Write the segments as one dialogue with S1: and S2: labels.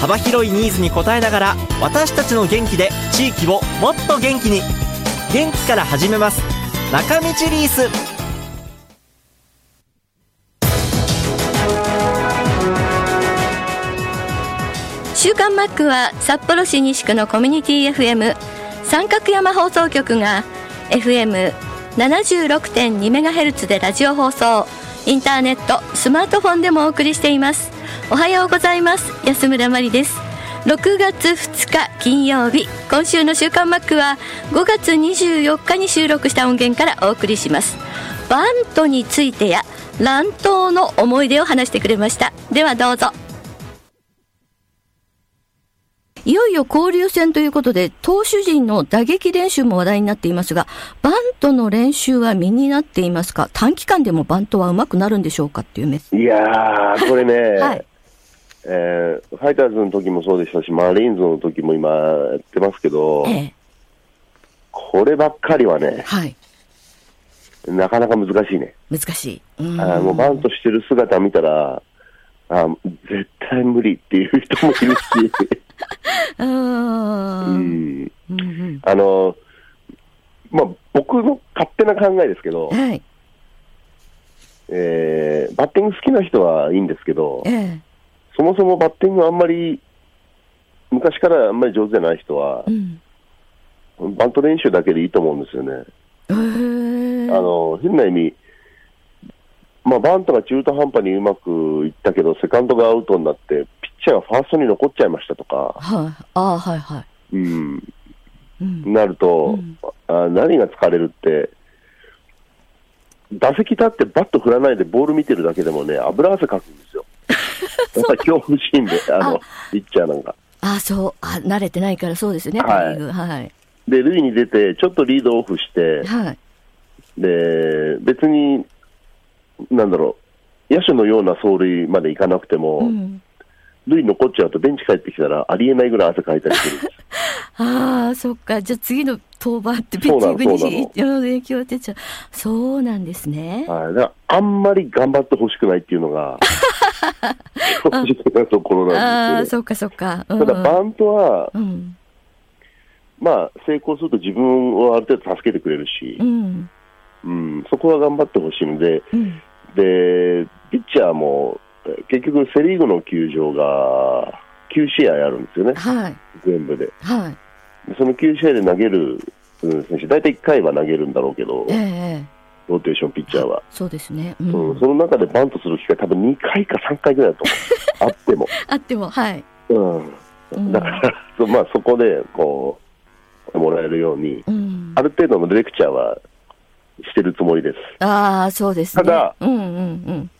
S1: 幅広いニーズに応えながら私たちの元気で地域をもっと元気に。元気から始めます。中道リース。
S2: 週刊マックは札幌市西区のコミュニティ FM 三角山放送局が FM76.2MHz でラジオ放送。インターネットスマートフォンでもお送りしています。おはようございます。安村まりです。6月2日金曜日今週の週刊マックは5月24日に収録した音源からお送りします。バントについてや乱闘の思い出を話してくれました。ではどうぞ。いよいよ交流戦ということで、投手陣の打撃練習も話題になっていますが、バントの練習は身になっていますか？短期間でもバントは上手くなるんでしょうかっていうメッセージ。
S3: いやー、これね、
S2: はい
S3: えーファイターズの時もそうでしたし、マリーンズの時も今やってますけど、
S2: ええ。
S3: こればっかりはね、
S2: はい。
S3: なかなか難しいね。
S2: 難しい。う
S3: あーもうバントしてる姿見たら、あー絶対無理っていう人もいるし、
S2: うーん。
S3: あの、まあ、僕の勝手な考えですけど、
S2: はい。
S3: えーバッティング好きな人はいいんですけど
S2: え、え。
S3: そもそもバッティングあんまり、昔からあんまり上手じゃない人は
S2: う、ん。
S3: バント練習だけでいいと思うんですよね。
S2: えー、
S3: あの変な意味、まあ、バントが中途半端にうまくいったけど、セカンドがアウトになって、ピッチャーがファーストに残っちゃいましたとか、
S2: はい。ああ、はいはい。
S3: うん、
S2: うん。
S3: なると、
S2: うん
S3: あ何が疲れるって、打席立ってバット振らないでボール見てるだけでもね、油汗かくんですよ。やっぱり恐怖心で、あの
S2: あ
S3: ピッチャーなんか。
S2: ああ、そう。あ慣れてないからそうですよね、
S3: はい
S2: はい。
S3: で、塁に出て、ちょっとリードオフして、
S2: はい。
S3: で別に、なんだろう、野手のような走塁までいかなくても、
S2: うん。
S3: 塁残っちゃうと、ベンチ帰ってきたら、ありえないぐらい汗かいたりする。
S2: ああ、そっか。じゃあ次の登板ってピッチングに影響出ちゃう。そうなんですね。
S3: はい、だからあんまり頑張ってほしくないっていうのが、正直なところ
S2: ああ、
S3: なんですよ、
S2: そっかそっか。う
S3: ね。
S2: ん、
S3: ただ、バントは、
S2: うん。
S3: まあ、成功すると自分をある程度助けてくれるし
S2: う、ん。
S3: うん、そこは頑張ってほしいので、
S2: うん。
S3: で、ピッチャーも、え結局、セ・リーグの球場が9試合あるんですよね、
S2: はい。
S3: 全部で。
S2: はい。
S3: でその9試合で投げる、うん、選手、大体1回は投げるんだろうけど
S2: ええ、ええ
S3: ローテーションピッチャーは。
S2: そうですね。う。
S3: うんん、その中でバントする機会、多分2回か3回ぐらいだと思う、あっても。
S2: あっても、はい。
S3: うん、
S2: うん
S3: だから、そまあ、そこでこうもらえるように、
S2: うん
S3: あ。る程度のレクチャーはしてるつもりです。
S2: ああ、そうですね。
S3: ただ
S2: うんうんうん。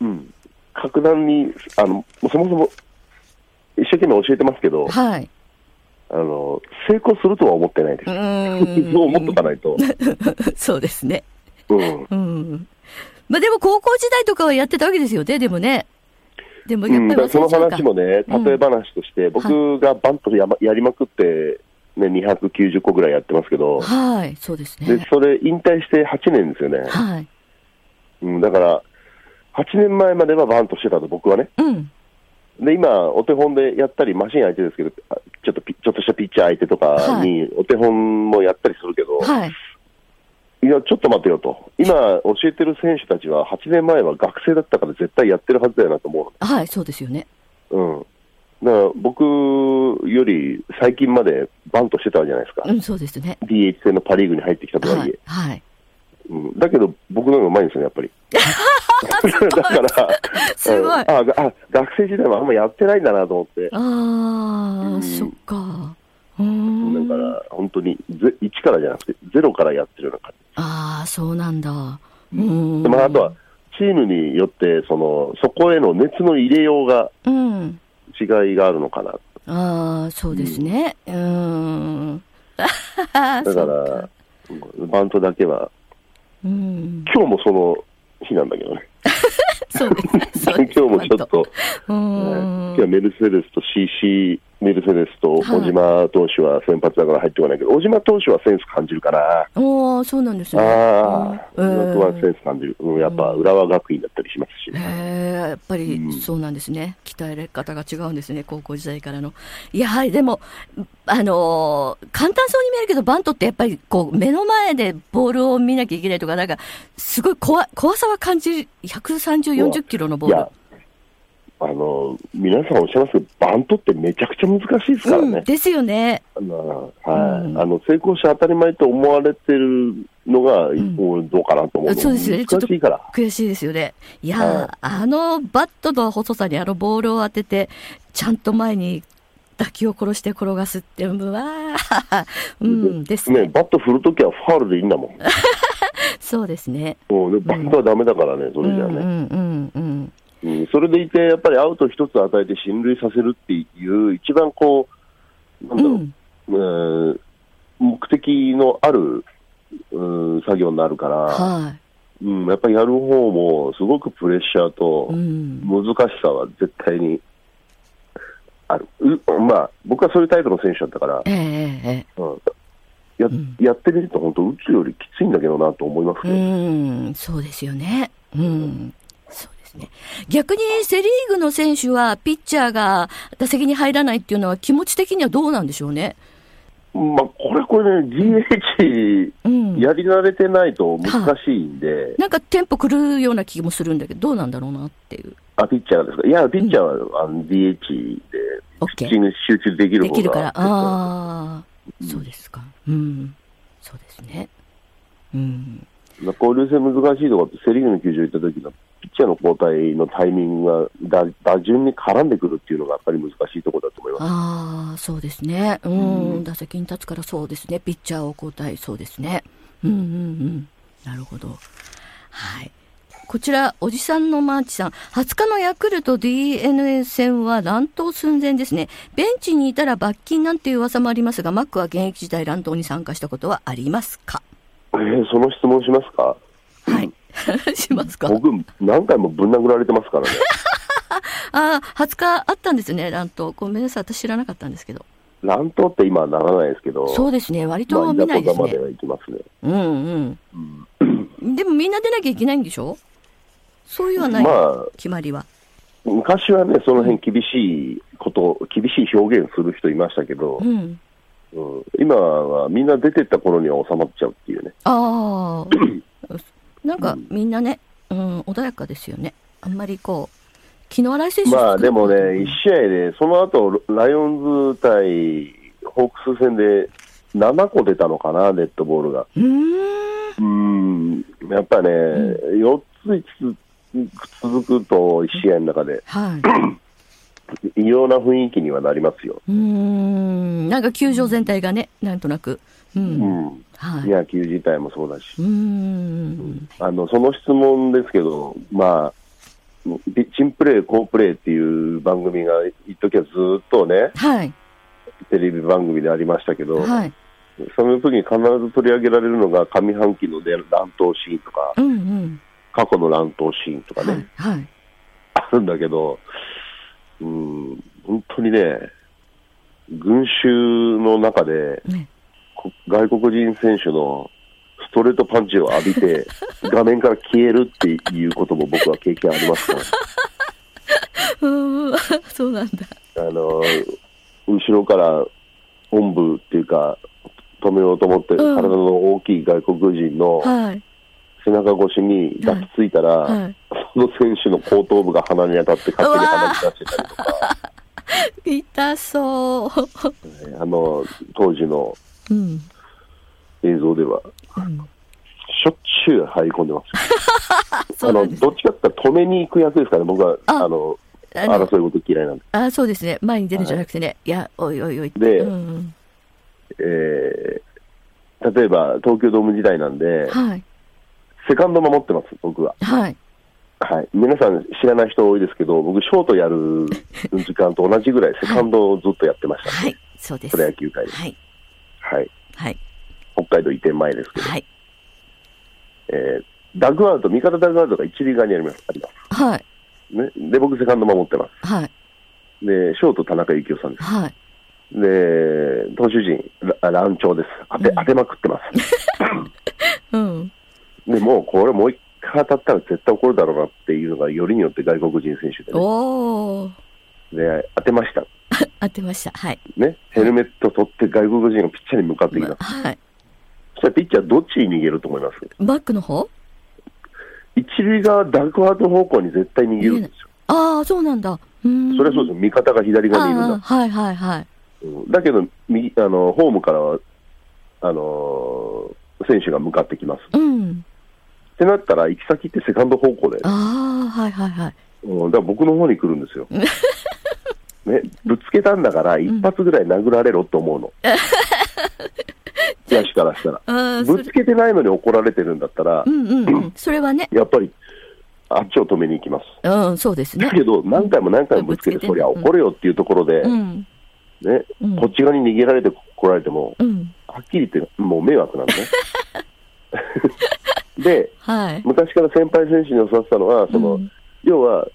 S3: うん、格段にあの、そもそも一生懸命教えてますけど、
S2: はい。
S3: あの成功するとは思ってないです
S2: う。ーん。
S3: そう思っとかないと。
S2: そうですね。
S3: うん
S2: うん。まあでも高校時代とかはやってたわけですよね、でもね。でも
S3: うん、
S2: やっぱり
S3: その話もね、
S2: うん
S3: 例え話として、僕がバントや,、やりまくって、ね、290個ぐらいやってますけど、
S2: はい、そうです
S3: で
S2: ね。
S3: それ引退して8年ですよね。
S2: はい。
S3: うん、だから、8年前まではバントしてたと、僕はね。
S2: うん。
S3: で、今、お手本でやったり、マシン相手ですけど、あちょっとピちょっとしたピッチャー相手とかに、お手本もやったりするけど、
S2: はい。
S3: いや、ちょっと待てよと、今、教えてる選手たちは、8年前は学生だったから、絶対やってるはずだよなと思
S2: はい、そうですよね。
S3: うん、だから僕より最近までバントしてたじゃないですか、
S2: うん、そうですね。
S3: DH 戦のパ・リーグに入ってきたとは
S2: はいい
S3: え、。
S2: はい。
S3: うん、だけど、僕の方がうまいんですよね、やっぱり。だから、
S2: すごい
S3: うんあがあ、学生時代はあんまやってないんだなと思って。
S2: あ
S3: うん
S2: あ、そっか。うーん。
S3: だから、本当にぜ1からじゃなくて、ゼロからやってるような感
S2: ああ、そうなんだ。う
S3: じ。
S2: ん。
S3: でまあ、あとは、チームによって、その、そこへの熱の入れようが
S2: うん。
S3: 違いがあるのかな。
S2: ああ、そうですね。うーん。だ
S3: だから、バントだけは、
S2: うん。
S3: 今日もその日なんだけどね。
S2: そうですね。
S3: 今日もちょっと、
S2: うん
S3: 日はメルセデスと CC メルセデスと
S2: はい
S3: 小島投手は先発だから入ってこないけど、小島投手はセンス感じるかな。
S2: おー、そうなんですね。
S3: ああ、
S2: うん
S3: 僕はセンス感じる。うん、やっぱ浦和学院だったりしますしね。
S2: へえ、やっぱり
S3: うん
S2: そうなんですね。鍛え方が違うんですね、高校時代からの。いや、はい、でも、あのー簡単そうに見えるけど、バントってやっぱりこう、目の前でボールを見なきゃいけないとか、なんか、すごい怖怖さは感じる。130、40キロのボール
S3: あの、皆さんおっしゃいますけど、バントってめちゃくちゃ難しいですからね。
S2: うん、ですよね。
S3: あのはい、
S2: うん
S3: あの成功して当たり前と思われてるのが、もうどうかなと思うの
S2: そうですよね。ちょっと
S3: 難しいから。
S2: 悔しいですよね。いやー、
S3: はい
S2: あのバットの細さにあのボールを当てて、ちゃんと前に打球を殺して転がすって、うわー、うん、ですね。
S3: ね、バット振るときはファールでいいんだもん。
S2: そうですね。
S3: もうねバントはダメだからね、それじゃあね。
S2: うんうんうんうん。
S3: うん、それでいて、やっぱりアウト一つ与えて進塁させるっていう、一番こう、なんだろう、
S2: うん
S3: えー目的のある、うん、作業になるから、
S2: は
S3: うん、やっぱりやる方もすごくプレッシャーと。難しさは絶対にある。うまあ、僕はそういうタイプの選手だったから、
S2: ええええ
S3: うんや
S2: ん
S3: やってみると本当、打つよりきついんだけどなと思います
S2: ええ
S3: ね。
S2: うん、そうですよね。うん。ですね。逆にセリーグの選手は、ピッチャーが打席に入らないっていうのは気持ち的にはどうなんでしょうね？
S3: まあ、これ、これね、DH
S2: うん。
S3: やり慣れてないと難しいんで、
S2: なんかテンポ狂うような気もするんだけど、どうなんだろうなっていう。
S3: あ、ピッチャーがですか？いや、ピッチャーは、あの DH で。ピッチング集中できる方が
S2: できるから。ああ、そうですか。うん。そうですね。うん。
S3: まあ交流戦難しいところって、セ・リーグの球場行った時のピッチャーの交代のタイミングが打打順に絡んでくるっていうのがやっぱり難しいところだと思います。
S2: ああ、そうですね。うん。打席に立つからそうですね。ピッチャーを交代、そうですね。うんうんうん。なるほど。はい。こちら、おじさんのマーチさん。20日のヤクルト DNA 戦は乱闘寸前ですね。ベンチにいたら罰金なんていう噂もありますが、マックは現役時代乱闘に参加したことはありますか？
S3: えーその質問しますか？
S2: はい。しますか？
S3: 僕、何回もぶん殴られてますからね。
S2: ああ、20日あったんですね、乱闘。ごめんなさい、私知らなかったんですけど。
S3: 乱闘って今はならないですけど、
S2: そうですね、割
S3: まあ、
S2: と見ないですね。
S3: までは行きますね。
S2: うんうん。でもみんな出なきゃいけないんでしょ？そういうはない、
S3: まあ、
S2: 決まりは。
S3: 昔はね、その辺厳しいこと、厳しい表現する人いましたけど
S2: う、ん。
S3: うん今はみんな出てった頃には収まっちゃうっていうね。
S2: ああ。なんかみんなね、うん、穏やかですよね。あんまりこう、昨日荒井選手
S3: まあでもね、
S2: うん
S3: 1試合で、その後ライオンズ対ホークス戦で7個出たのかな、デッドボールが。
S2: うーん。
S3: うん、やっぱね、4つ5つ続くと、1試合の中で、
S2: はい。
S3: 異様な雰囲気にはなりますよ。
S2: うーん。なんか球場全体がね、なんとなく。う。
S3: うんん、
S2: はい。
S3: 野球自体もそうだし。
S2: うーん。
S3: あのその質問ですけど、まあ、ピッチンプレー、好プレーっていう番組が、一時はずっとね、
S2: はい。
S3: テレビ番組でありましたけど、
S2: はい。
S3: その時に必ず取り上げられるのが、上半期ので乱闘シーンとか、
S2: うんうん。
S3: 過去の乱闘シーンとかね、
S2: はい。はい。
S3: あるんだけど、うん、本当にね、群衆の中で、
S2: ね。
S3: こ外国人選手のストレートパンチを浴びて、画面から消えるっていうことも僕は経験ありますから。
S2: うーん。そうなんだ。
S3: あの後ろからおんぶっていうか、止めようと思って、
S2: うん
S3: 体の大きい外国人の
S2: はい。
S3: 背中越しに抱きついたら、
S2: はい。
S3: その選手の後頭部が鼻に当たって勝手に鼻に出してたりとか、
S2: 痛そう。
S3: えーあの当時の
S2: うん。
S3: 映像では、
S2: うん。
S3: しょっちゅう入り込んでます。あのどっちかっていうと止めに行く役ですからね、僕は
S2: あ
S3: あの争い事嫌いなんで、
S2: あそうですね。前に出るんじゃなくてね。い、や、おいおいおい。
S3: で
S2: うん
S3: えー例えば東京ドーム時代なんで、
S2: はい。
S3: セカンド守ってます、僕は。
S2: はい。
S3: はい、皆さん知らない人多いですけど、僕、ショートやる時間と同じぐらい、セカンドをずっとやってました、
S2: はい、そうです。
S3: プロ野球界で。
S2: はい。
S3: はい。
S2: はい。
S3: 北海道移転前ですけど、
S2: はい。
S3: えーダッグアウト、味方ダッグアウトが一塁側にあります。あります
S2: はい。
S3: ね、で、僕、セカンド守ってま
S2: はい。
S3: す。で、ショート、田中幸雄さんです。
S2: はい。
S3: で、投手陣、ら乱調です。当て、
S2: うん
S3: 当てまくってます。
S2: うん。
S3: で、もう、これもう一回当たったら絶対怒るだろうなっていうのが、よりによって外国人選手でね。
S2: おー。
S3: で、当てました。
S2: 当てました。はい。
S3: ね、ヘルメット取って外国人がピッチャーに向かってきた。
S2: まはい。
S3: そしたらピッチャーどっちに逃げると思います？
S2: バックの方？
S3: 一塁側、ダッグアウト方向に絶対逃げるんですよ。
S2: ああ、そうなんだ。うーん。
S3: それはそうです。味方が左側にいるんだ。
S2: はいはいはい。
S3: うんだけど、右、あの、ホームからは、あのー選手が向かってきます。
S2: うん。
S3: ってなったら、行き先ってセカンド方向で、
S2: ああ、はいはいはい。
S3: うん、だから僕の方に来るんですよ。ね、ぶつけたんだから、一発ぐらい殴られろって思うの。野手からしたら。ぶつけてないのに怒られてるんだったら
S2: う、んうんうん。それはね、
S3: やっぱり、あっちを止めに行きます。
S2: うん、そうですね
S3: だ。けど、何回も何回もぶつけて、
S2: ぶつけて
S3: そりゃ怒れよっていうところで、
S2: うん。
S3: ね、
S2: うん
S3: こっち側に逃げられて来られても、
S2: うん。
S3: はっきり言って、もう迷惑なんでね。で、
S2: はい。
S3: 昔から先輩選手に教わってたのは、その、
S2: うん
S3: 要は、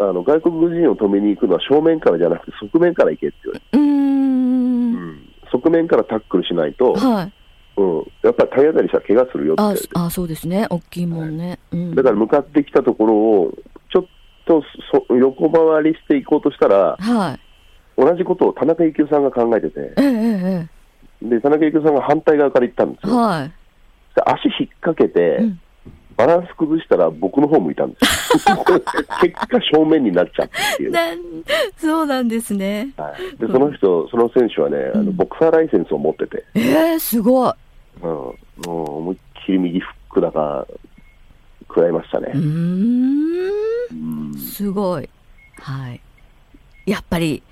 S3: あの外国人を止めに行くのは正面からじゃなくて側面から行けって言われて、
S2: うーん。
S3: 側面からタックルしないと、
S2: はい。
S3: うん、やっぱり体当たりしたら怪我するよって言わ
S2: ああ、そうですね。大きいもんね。うん。
S3: だから向かってきたところを、ちょっとそ横回りしていこうとしたら、
S2: はい。
S3: 同じことを田中幸雄さんが考えてて、
S2: ええええ
S3: で田中幸雄さんが反対側から行ったんです
S2: ええ。
S3: よ。
S2: はい。
S3: で足引っ掛けて、
S2: うん
S3: バランス崩したら僕の方向いたんですよ。結果正面になっちゃったっていう。
S2: そうなんですね。
S3: はい、でその人、その選手はね、あのボクサーライセンスを持ってて、
S2: ええすごい。
S3: うん、もう思いっきり右フックだか食らいましたね
S2: う。ーん。
S3: うん
S2: すごい。はい。やっぱり、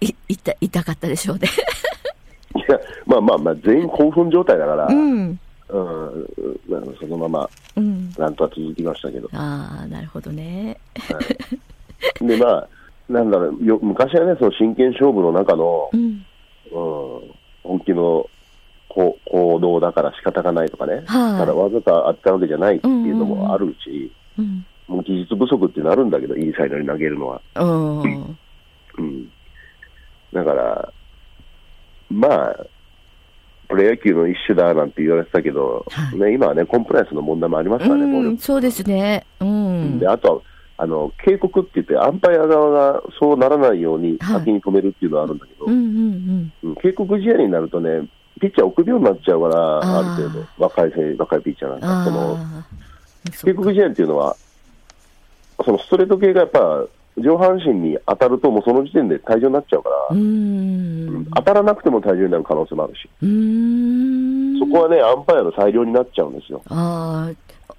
S2: い、痛、痛かったでしょうね。
S3: いや、まあまあまあ、全員興奮状態だから、
S2: う
S3: うんそのまま
S2: うん。
S3: なんとか続きましたけど。
S2: ああ、なるほどね。
S3: で、まあ、なんだろう、よ昔はね、その真剣勝負の中の、
S2: うん。
S3: うん、本気のこ行動だから仕方がないとかね、
S2: はい
S3: ただわざとあったわけじゃないっていうのもあるし、
S2: うん。
S3: もう技術不足ってなるんだけど、インサイドに投げるのは。
S2: うん。
S3: うん、だから、まあ、プロ野球の一種だなんて言われてたけど、
S2: はい
S3: ね、今はね、コンプライアンスの問題もありますからね、暴
S2: うん、
S3: 力
S2: そうですね。うん。
S3: であとはあの警告って言って、アンパイア側がそうならないように
S2: はい
S3: 先に止めるっていうのはあるんだけど、
S2: うんうん
S3: うん警告試合になるとね、ピッチャー送るようになっちゃうから、
S2: あ
S3: る程度、若い若いピッチャーなん
S2: うん。
S3: か、その警告試合っていうのは、そのストレート系がやっぱ上半身に当たると、もうその時点で退場になっちゃうから、
S2: うーん。
S3: 当たらなくても退場になる可能性もあるし、
S2: うーん。
S3: そこはね、アンパイアの裁量になっちゃうんですよ。
S2: あ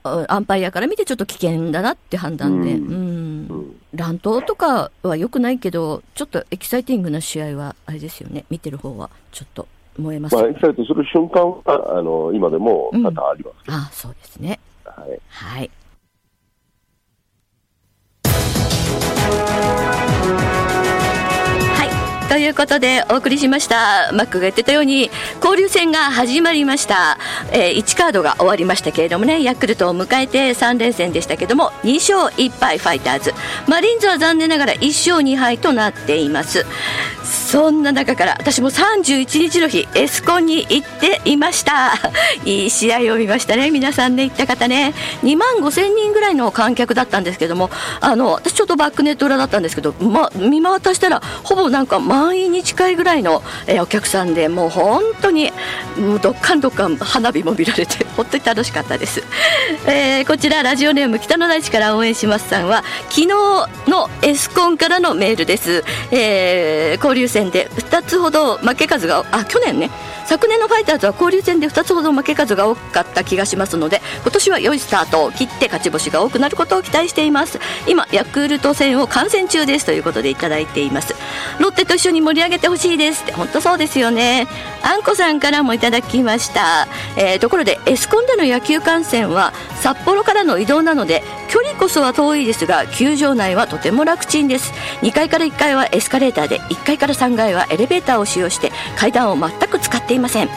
S2: あ、アンパイアから見てちょっと危険だなって判断で。
S3: う
S2: うんん。
S3: うん
S2: 乱闘とかは良くないけど、ちょっとエキサイティングな試合は、あれですよね。見てる方は、ちょっと燃えます
S3: まあ、
S2: よね。
S3: エキサイトする瞬間はあの今でも多々ありますけど、
S2: ああ、そうですね。
S3: はい
S2: はい。はい。ということでお送りしました。マックが言ってたように交流戦が始まりました、えー1カードが終わりましたけれどもねヤクルトを迎えて3連戦でしたけども2勝1敗ファイターズ。マリンズは残念ながら1勝2敗となっています。そんな中から私も31日の日エスコンに行っていました。いい試合を見ましたね。皆さんね行った方ね。2万5千人ぐらいの観客だったんですけどもあの私ちょっとバックネット裏だったんですけど、ま、見渡したらほぼなんか満員に近いぐらいの、えーお客さんでもう本当にもうどっかんどっかん花火も見られて 本当に楽しかったです、えーこちらラジオネーム北の大地から応援しますさんは昨日のエスコンからのメールです、えー交流戦で2つほど負け数があ去年ね昨年のファイターズは交流戦で2つほど負け数が多かった気がしますので今年は良いスタートを切って勝ち星が多くなることを期待しています。今ヤクルト戦を観戦中ですということでいただいています。ロッテと一緒に盛り上げてほしいです。って本当そうですよね。あんこさんからもいただきました、えーところでエスコンでの野球観戦は札幌からの移動なので距離こそは遠いですが球場内はとても楽ちんです。2階から1階はエスカレーターで1階から3階はエレベーターを使用して階段を全く使っていません。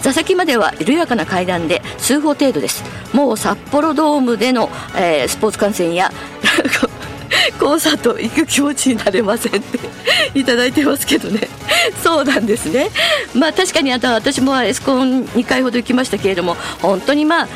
S2: 座席までは緩やかな階段で数歩程度です。もう札幌ドームでの、えースポーツ観戦や コンサート行く気持ちになれませんっていただいてますけどね。そうなんですね。まあ確かにあと私もエスコン2回ほど行きましたけれども本当にまあ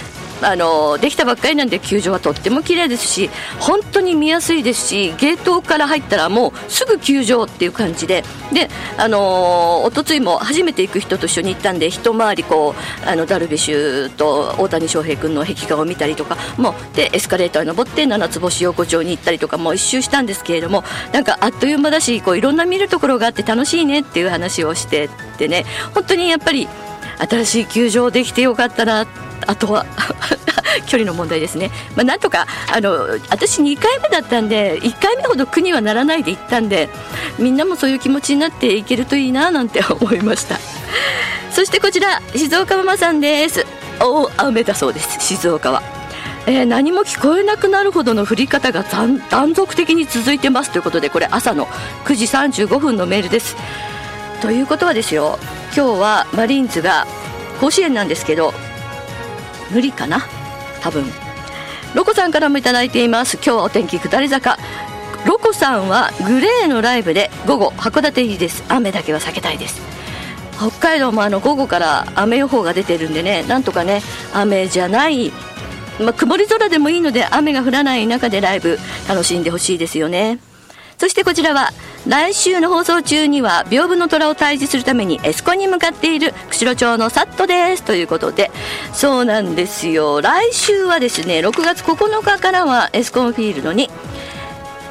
S2: あのできたばっかりなんで球場はとっても綺麗ですし本当に見やすいですしゲートから入ったらもうすぐ球場っていう感じで。であの一昨日も初めて行く人と一緒に行ったんで一回りこうあのダルビッシュと大谷翔平君の壁画を見たりとかもうでエスカレーターに登って七つ星横丁に行ったりとかも一周したんですけれどもなんかあっという間だしこういろんな見るところがあって楽しいねっていう話をしてってね。本当にやっぱり新しい球場できてよかったなってあとは 距離の問題ですね、まあ、なんとかあの私2回目だったんで1回目ほど苦にはならないで行ったんでみんなもそういう気持ちになっていけるといいななんて 思いました。そしてこちら静岡ママさんです。大雨だそうです。静岡は。えー何も聞こえなくなるほどの降り方が断断続的に続いてます。ということでこれ朝の9時35分のメールです。ということはですよ今日はマリーンズが甲子園なんですけど無理かな？多分。ロコさんからもいただいています。今日はお天気下り坂。ロコさんはグレーのライブで午後函館入りです。雨だけは避けたいです。北海道もあの午後から雨予報が出てるんでね。なんとかね雨じゃない、まあ、曇り空でもいいので雨が降らない中でライブ楽しんでほしいですよね。そしてこちらは来週の放送中には屏風の虎を退治するためにエスコンに向かっている釧路町のサットです。ということでそうなんですよ。来週はですね6月9日からはエスコンフィールドに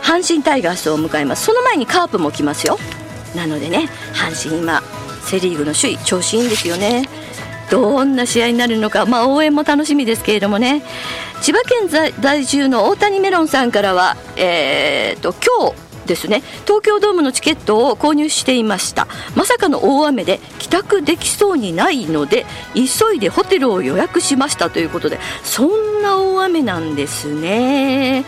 S2: 阪神タイガースを迎えます。その前にカープも来ますよ。なのでね阪神今セ・リーグの首位調子いいんですよね。どんな試合になるのか、まあ、応援も楽しみですけれどもね。千葉県在住の大谷メロンさんからは、えー、と今日ですね。東京ドームのチケットを購入していました。まさかの大雨で帰宅できそうにないので急いでホテルを予約しましたということでそんな大雨なんですね。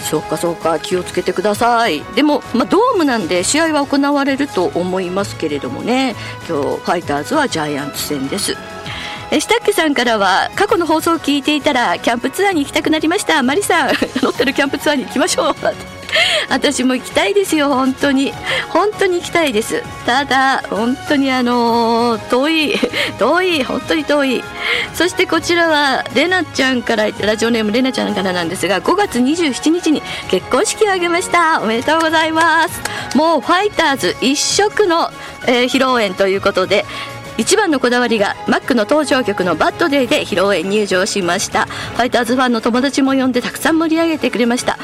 S2: そうかそうか気をつけてください。でも、まあ、ドームなんで試合は行われると思いますけれどもね。今日ファイターズはジャイアンツ戦です。えシタックさんからは過去の放送を聞いていたらキャンプツアーに行きたくなりました。マリさん 乗ってるキャンプツアーに行きましょう。私も行きたいですよ本当に。本当に行きたいです。ただ本当にあのー遠い 遠い本当に遠い。そしてこちらはレナちゃんからラジオネームレナちゃんからなんですが5月27日に結婚式を挙げました。おめでとうございます。もうファイターズ一色の、えー披露宴ということで一番のこだわりがマックの登場曲の「Bad Day」で披露宴入場しました。ファイターズファンの友達も呼んでたくさん盛り上げてくれました。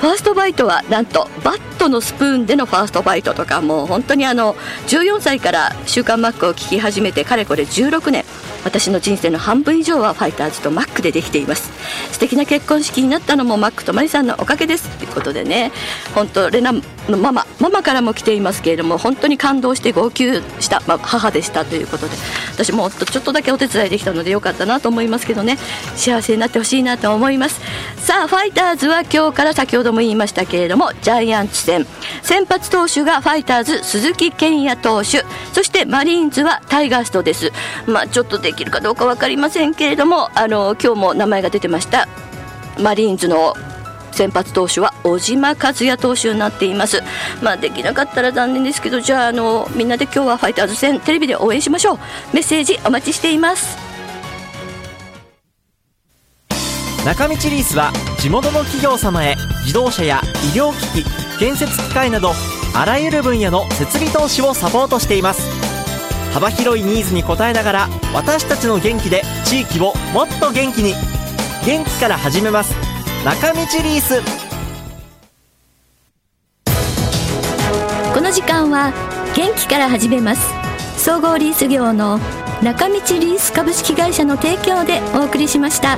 S2: ファーストバイトはなんとバットのスプーンでのファーストバイトとかもう本当にあの14歳から「週刊マック」を聴き始めてかれこれ16年。私の人生の半分以上はファイターズとマックでできています。素敵な結婚式になったのもマックとマリさんのおかげです。ということでね本当レナのママママからも来ていますけれども本当に感動して号泣した、まあ、母でしたということで私もちょっとだけお手伝いできたのでよかったなと思いますけどね。幸せになってほしいなと思います。さあファイターズは今日から先ほども言いましたけれどもジャイアンツ戦。先発投手がファイターズ鈴木健也投手。そしてマリーンズはタイガーストです。まあちょっとできるかどうか分かりませんけれどもあの今日も名前が出てましたマリーンズの先発投手は小島和也投手になっています。まあできなかったら残念ですけどじゃああのみんなで今日はファイターズ戦テレビで応援しましょう。メッセージお待ちしています。
S1: 中道リースは地元の企業様へ自動車や医療機器建設機械などあらゆる分野の設備投資をサポートしています。幅広いニーズに応えながら私たちの元気で地域をもっと元気に。元気から始めます。中道リース。
S2: この時間は元気から始めます。総合リース業の中道リース株式会社の提供でお送りしました。